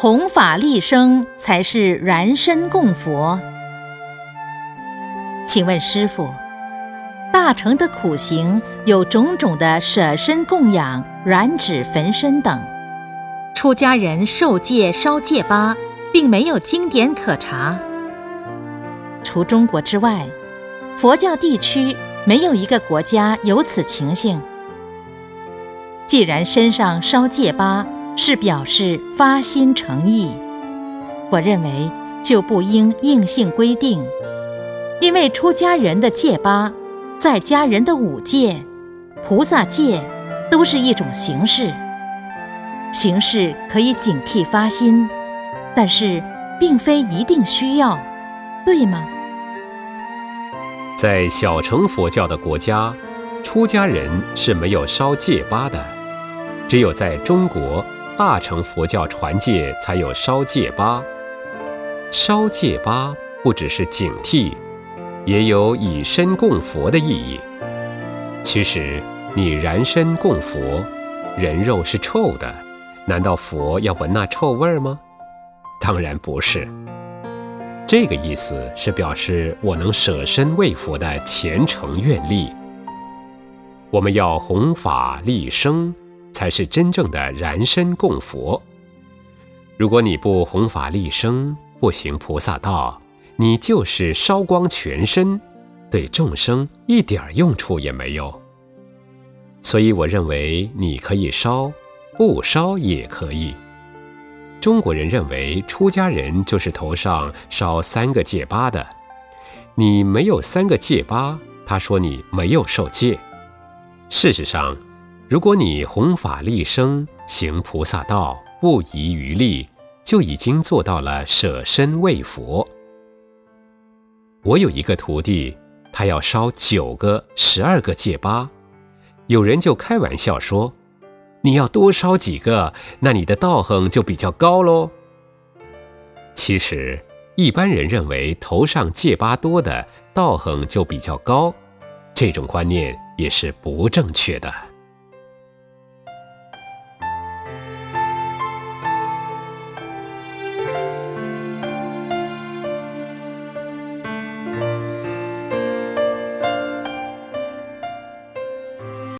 弘法利生才是燃身供佛。请问师傅，大乘的苦行有种种的舍身供养、燃纸焚身等，出家人受戒烧戒疤，并没有经典可查。除中国之外，佛教地区没有一个国家有此情形。既然身上烧戒疤，是表示发心诚意，我认为就不应硬性规定，因为出家人的戒疤，在家人的五戒、菩萨戒都是一种形式，形式可以警惕发心，但是并非一定需要，对吗？在小乘佛教的国家，出家人是没有烧戒疤的，只有在中国。大乘佛教传戒才有烧戒疤，烧戒疤不只是警惕，也有以身供佛的意义。其实你燃身供佛，人肉是臭的，难道佛要闻那臭味儿吗？当然不是。这个意思是表示我能舍身为佛的虔诚愿力。我们要弘法利生。才是真正的燃身供佛。如果你不弘法利生，不行菩萨道，你就是烧光全身，对众生一点用处也没有。所以我认为你可以烧，不烧也可以。中国人认为出家人就是头上烧三个戒疤的，你没有三个戒疤，他说你没有受戒。事实上。如果你弘法利生，行菩萨道，不遗余力，就已经做到了舍身为佛。我有一个徒弟，他要烧九个、十二个戒疤，有人就开玩笑说：“你要多烧几个，那你的道行就比较高喽。”其实，一般人认为头上戒疤多的道行就比较高，这种观念也是不正确的。